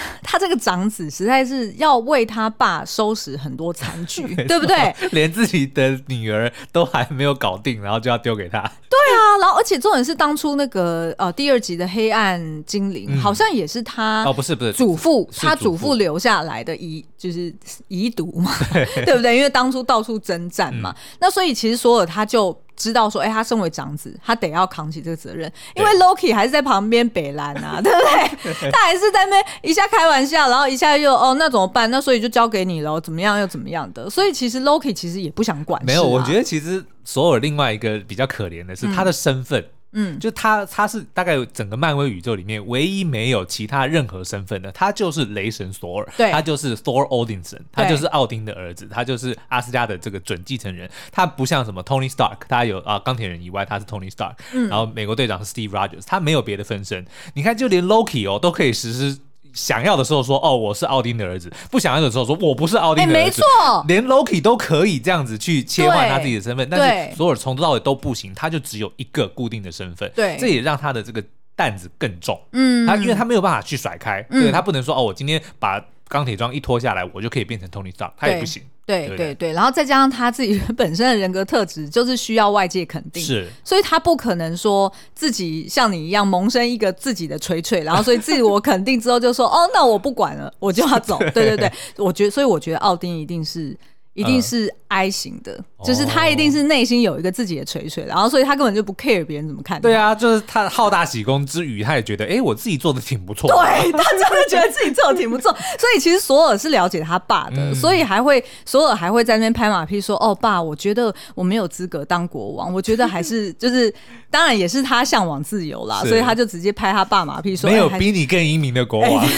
他这个长子实在是要为他爸收拾很多残局，对不对？连自己的女儿都还没有搞定，然后就要丢给他。对啊，然后而且重点是当初那个呃第二集的黑暗精灵，嗯、好像也是他哦，不是不是祖父，他祖父留下来的遗就是遗毒嘛，对，对不对？因为当初到处征战嘛，嗯、那所以其实索尔他就。知道说，哎、欸，他身为长子，他得要扛起这个责任，因为 Loki 还是在旁边北兰啊，对不对？他还是在那边一下开玩笑，然后一下又哦，那怎么办？那所以就交给你了，怎么样又怎么样的？所以其实 Loki 其实也不想管。没有，我觉得其实索尔另外一个比较可怜的是他的身份。嗯嗯，就他，他是大概整个漫威宇宙里面唯一没有其他任何身份的，他就是雷神索尔，对，他就是 Thor Odinson，他就是奥丁的儿子，他就是阿斯加的这个准继承人。他不像什么 Tony Stark，他有啊钢铁人以外，他是 Tony Stark，嗯，然后美国队长是 Steve Rogers，他没有别的分身。你看，就连 Loki 哦都可以实施。想要的时候说哦，我是奥丁的儿子；不想要的时候说我不是奥丁的儿子。欸、没错，连 Loki 都可以这样子去切换他自己的身份，但是索尔从头到尾都不行，他就只有一个固定的身份。对，这也让他的这个担子更重。嗯，他因为他没有办法去甩开，嗯、对他不能说哦，我今天把钢铁装一脱下来，我就可以变成 Tony Stark，他也不行。对对对，然后再加上他自己 本身的人格特质，就是需要外界肯定，是，所以他不可能说自己像你一样萌生一个自己的锤锤，然后所以自我肯定之后就说 哦，那我不管了，我就要走。对对对，我觉得，所以我觉得奥丁一定是。一定是 I 型的，嗯、就是他一定是内心有一个自己的锤锤，然后所以他根本就不 care 别人怎么看。对啊，就是他好大喜功之余，他也觉得，哎、欸，我自己做的挺不错。对，他真的觉得自己做的挺不错，所以其实索尔是了解他爸的，嗯、所以还会索尔还会在那边拍马屁说，哦，爸，我觉得我没有资格当国王，我觉得还是 就是，当然也是他向往自由啦，所以他就直接拍他爸马屁说，没有比你更英明的国王。欸、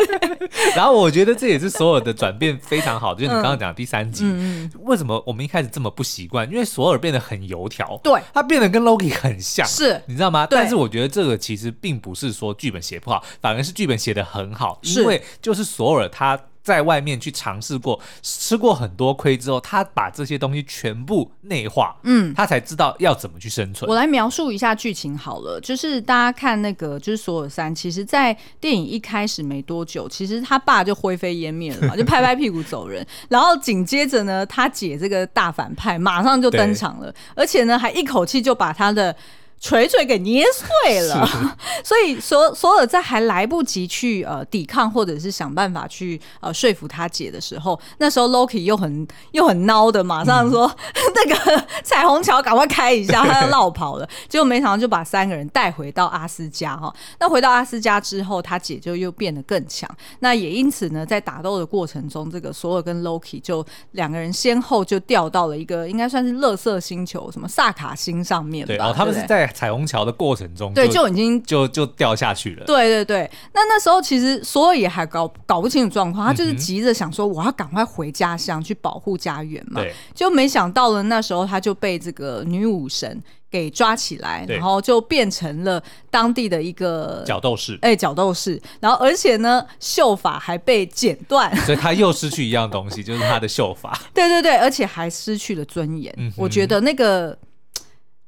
然后我觉得这也是索尔的转变非常好，就是你刚刚讲第三。嗯，为什么我们一开始这么不习惯？因为索尔变得很油条，对，他变得跟 Loki 很像，是。你知道吗？但是我觉得这个其实并不是说剧本写不好，反而是剧本写的很好，因为就是索尔他。在外面去尝试过，吃过很多亏之后，他把这些东西全部内化，嗯，他才知道要怎么去生存。我来描述一下剧情好了，就是大家看那个，就是索尔三，其实，在电影一开始没多久，其实他爸就灰飞烟灭了嘛，就拍拍屁股走人，然后紧接着呢，他姐这个大反派马上就登场了，而且呢，还一口气就把他的。锤锤给捏碎了，所以索索尔在还来不及去呃抵抗或者是想办法去呃说服他姐的时候，那时候 Loki 又很又很孬的，马上说、嗯、那个彩虹桥赶快开一下，他要落跑了。结果没想到就把三个人带回到阿斯加哈。那回到阿斯加之后，他姐就又变得更强。那也因此呢，在打斗的过程中，这个索尔跟 Loki 就两个人先后就掉到了一个应该算是乐色星球，什么萨卡星上面吧。对，哦，他们是在。彩虹桥的过程中，对，就已经就就掉下去了。对对对，那那时候其实所有也还搞搞不清楚状况，他就是急着想说，我要赶快回家乡去保护家园嘛。对，就没想到了那时候他就被这个女武神给抓起来，然后就变成了当地的一个角斗士。哎，角斗士，然后而且呢，秀发还被剪断，所以他又失去一样东西，就是他的秀发。对对对，而且还失去了尊严。嗯，我觉得那个。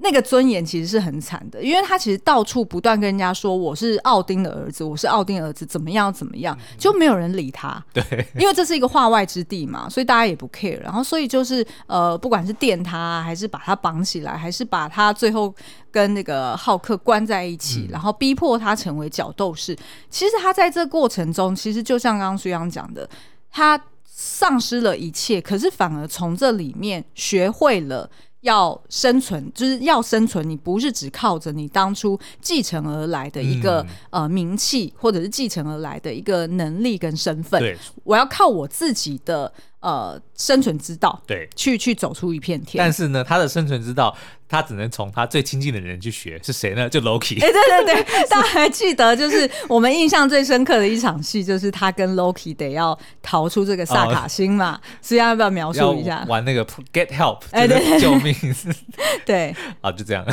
那个尊严其实是很惨的，因为他其实到处不断跟人家说，我是奥丁的儿子，我是奥丁儿子，怎么样怎么样，就没有人理他。对，因为这是一个化外之地嘛，所以大家也不 care。然后所以就是呃，不管是电他，还是把他绑起来，还是把他最后跟那个浩克关在一起，嗯、然后逼迫他成为角斗士。其实他在这个过程中，其实就像刚刚徐阳讲的，他丧失了一切，可是反而从这里面学会了。要生存，就是要生存。你不是只靠着你当初继承而来的一个、嗯、呃名气，或者是继承而来的一个能力跟身份。我要靠我自己的呃生存之道，对，去去走出一片天。但是呢，他的生存之道。他只能从他最亲近的人去学，是谁呢？就 Loki。哎、欸，对对对，大家还记得，就是我们印象最深刻的一场戏，就是他跟 Loki 得要逃出这个萨卡星嘛。书央、哦、要不要描述一下？玩那个 Get Help，哎，对救命。对，啊，就这样。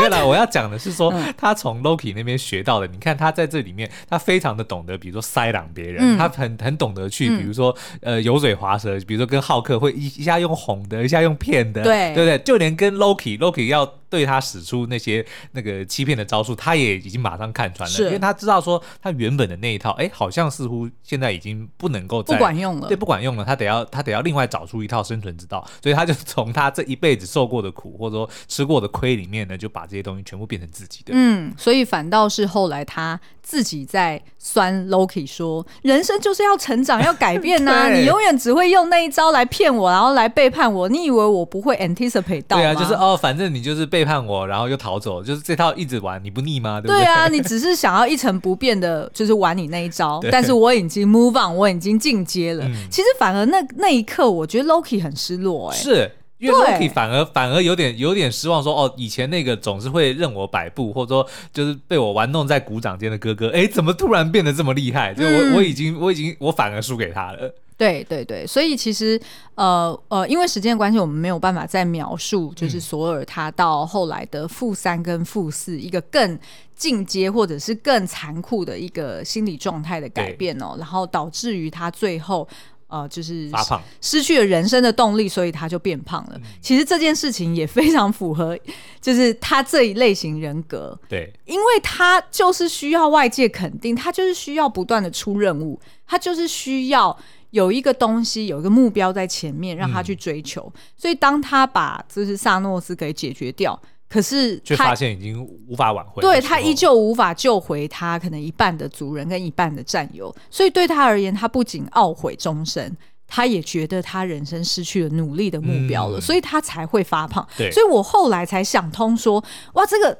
原来我要讲的是说，他从 Loki 那边学到的。你看他在这里面，他非常的懂得，比如说塞朗别人，嗯、他很很懂得去，比如说呃油嘴滑舌，比如说跟浩克会一一下用哄的，一下用骗的，对对不对？就连跟 Loki Loki 要对他使出那些那个欺骗的招数，他也已经马上看穿了，因为他知道说他原本的那一套，哎，好像似乎现在已经不能够再不管用了，对，不管用了，他得要他得要另外找出一套生存之道，所以他就从他这一辈子受过的苦或者说吃过的亏里面呢，就把这些东西全部变成自己的。嗯，所以反倒是后来他自己在酸 Loki 说，人生就是要成长，要改变呐、啊，你永远只会用那一招来骗我，然后来背叛我，你以为我不会 anticipate 到？对啊，就是哦。反正你就是背叛我，然后又逃走，就是这套一直玩，你不腻吗？对不对？对啊，你只是想要一成不变的，就是玩你那一招。但是我已经 move on，我已经进阶了。嗯、其实反而那那一刻，我觉得 Loki 很失落、欸，哎，是因为 Loki 反而反而有点有点失望说，说哦，以前那个总是会任我摆布，或者说就是被我玩弄在鼓掌间的哥哥，哎，怎么突然变得这么厉害？就我、嗯、我已经我已经我反而输给他了。对对对，所以其实呃呃，因为时间的关系，我们没有办法再描述，就是索尔他到后来的负三跟负四一个更进阶或者是更残酷的一个心理状态的改变哦，然后导致于他最后呃就是发胖，失去了人生的动力，所以他就变胖了。嗯、其实这件事情也非常符合，就是他这一类型人格，对，因为他就是需要外界肯定，他就是需要不断的出任务，他就是需要。有一个东西，有一个目标在前面，让他去追求。嗯、所以，当他把就是萨诺斯给解决掉，可是却发现已经无法挽回。对，他依旧无法救回他可能一半的族人跟一半的战友。所以，对他而言，他不仅懊悔终身，他也觉得他人生失去了努力的目标了，嗯、所以他才会发胖。对，所以我后来才想通说，哇，这个。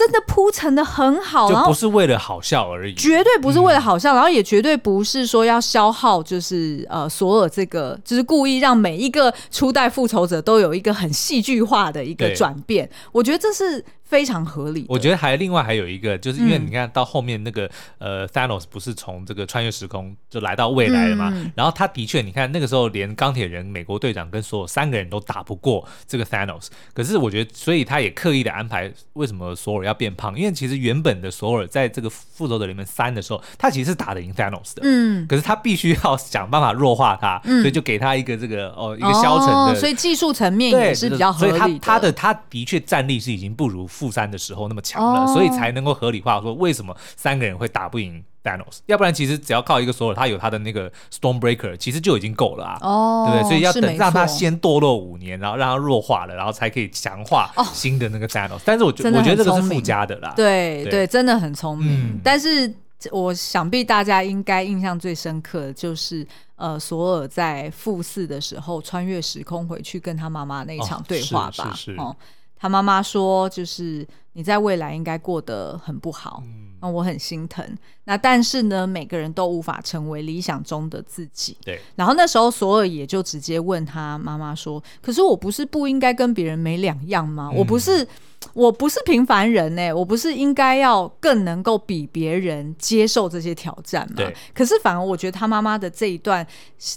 真的铺陈的很好，就不是为了好笑而已，绝对不是为了好笑，嗯、然后也绝对不是说要消耗，就是呃，索尔这个，就是故意让每一个初代复仇者都有一个很戏剧化的一个转变，我觉得这是。非常合理。我觉得还另外还有一个，就是因为你看到后面那个、嗯、呃，Thanos 不是从这个穿越时空就来到未来了嘛？嗯、然后他的确，你看那个时候连钢铁人、美国队长跟所有三个人都打不过这个 Thanos。可是我觉得，所以他也刻意的安排，为什么索尔要变胖？因为其实原本的索尔在这个复仇者联盟三的时候，他其实是打得赢 Thanos 的。嗯。可是他必须要想办法弱化他，嗯、所以就给他一个这个哦一个消沉的。哦、所以技术层面也是比较合理的。所以他他的他的确战力是已经不如。负三的时候那么强了，哦、所以才能够合理化说为什么三个人会打不赢 Thanos，要不然其实只要靠一个索尔，他有他的那个 Stormbreaker，其实就已经够了啊。哦，对不对？所以要等让他先堕落五年，然后让他弱化了，然后才可以强化新的那个 Thanos。哦、但是我觉我觉得这个是附加的啦。对对，对，真的很聪明。嗯、但是我想必大家应该印象最深刻的就是，呃，索尔在复四的时候穿越时空回去跟他妈妈那一场对话吧。哦、是，是，是。哦，他妈妈说，就是你在未来应该过得很不好。嗯我很心疼。那但是呢，每个人都无法成为理想中的自己。对。然后那时候索尔也就直接问他妈妈说：“可是我不是不应该跟别人没两样吗？嗯、我不是，我不是平凡人呢、欸，我不是应该要更能够比别人接受这些挑战吗？对。可是反而我觉得他妈妈的这一段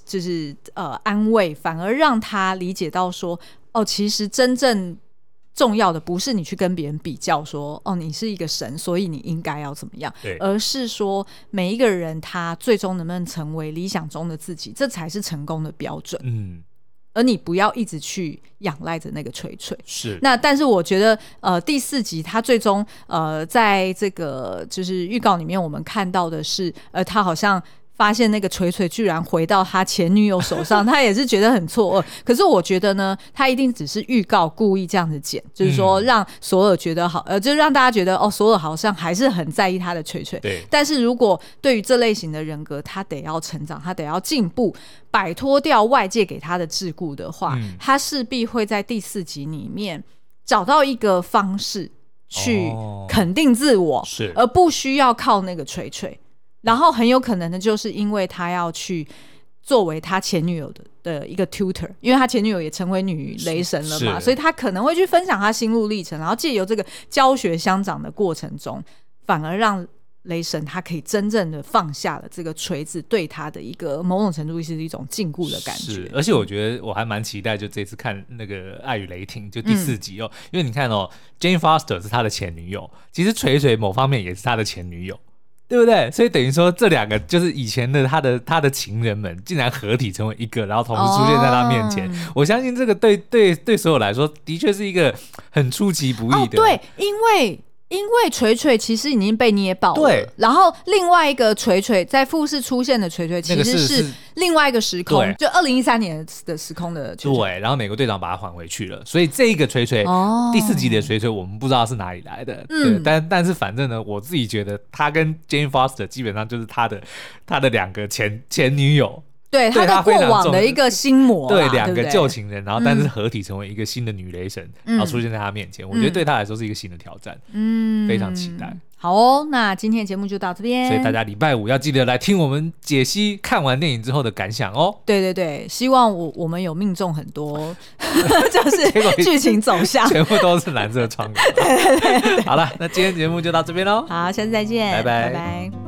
就是呃安慰，反而让他理解到说：哦，其实真正。重要的不是你去跟别人比较说哦，你是一个神，所以你应该要怎么样，对，而是说每一个人他最终能不能成为理想中的自己，这才是成功的标准。嗯，而你不要一直去仰赖着那个锤锤。是。那但是我觉得呃第四集他最终呃在这个就是预告里面我们看到的是呃他好像。发现那个锤锤居然回到他前女友手上，他也是觉得很错愕。可是我觉得呢，他一定只是预告故意这样子剪，就是说让索尔觉得好，呃，就让大家觉得哦，索尔好像还是很在意他的锤锤。对。但是如果对于这类型的人格，他得要成长，他得要进步，摆脱掉外界给他的桎梏的话，嗯、他势必会在第四集里面找到一个方式去肯定自我，哦、是，而不需要靠那个锤锤。然后很有可能的就是因为他要去作为他前女友的的一个 tutor，因为他前女友也成为女雷神了嘛，所以他可能会去分享他心路历程，然后借由这个教学相长的过程中，反而让雷神他可以真正的放下了这个锤子，对他的一个某种程度是一种禁锢的感觉。是，而且我觉得我还蛮期待，就这次看那个《爱与雷霆》就第四集哦，嗯、因为你看哦，Jane Foster 是他的前女友，其实锤锤某方面也是他的前女友。对不对？所以等于说，这两个就是以前的他的他的情人们，竟然合体成为一个，然后同时出现在他面前。哦、我相信这个对对对所有来说，的确是一个很出其不意的。哦、对，因为。因为锤锤其实已经被捏爆了，对。然后另外一个锤锤在复试出现的锤锤，其实是另外一个时空，就二零一三年的时空的锤锤。对，然后美国队长把它还回去了，所以这一个锤锤，哦，第四集的锤锤我们不知道是哪里来的，嗯。但但是反正呢，我自己觉得他跟 Jane Foster 基本上就是他的他的两个前前女友。对他的过往的一个心魔，对两个旧情人，然后但是合体成为一个新的女雷神，然后出现在他面前，我觉得对他来说是一个新的挑战，嗯，非常期待。好哦，那今天的节目就到这边，所以大家礼拜五要记得来听我们解析看完电影之后的感想哦。对对对，希望我我们有命中很多，就是剧情走向。全部都是蓝色窗。对对对，好了，那今天节目就到这边喽，好，下次再见，拜拜。拜拜。